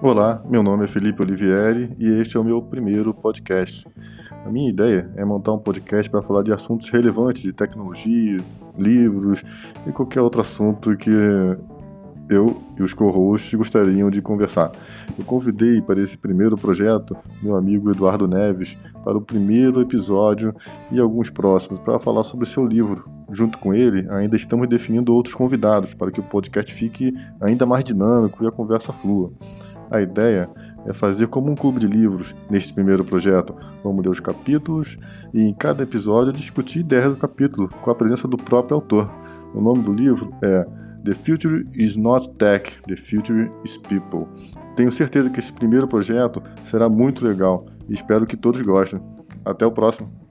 Olá, meu nome é Felipe Olivieri e este é o meu primeiro podcast. A minha ideia é montar um podcast para falar de assuntos relevantes de tecnologia, livros e qualquer outro assunto que eu e os co-hosts gostariam de conversar. Eu convidei para esse primeiro projeto meu amigo Eduardo Neves para o primeiro episódio e alguns próximos para falar sobre seu livro. Junto com ele, ainda estamos definindo outros convidados para que o podcast fique ainda mais dinâmico e a conversa flua. A ideia é fazer como um clube de livros neste primeiro projeto. Vamos ler os capítulos e em cada episódio discutir ideias do capítulo com a presença do próprio autor. O nome do livro é The Future is not Tech, The Future is People. Tenho certeza que esse primeiro projeto será muito legal e espero que todos gostem. Até o próximo!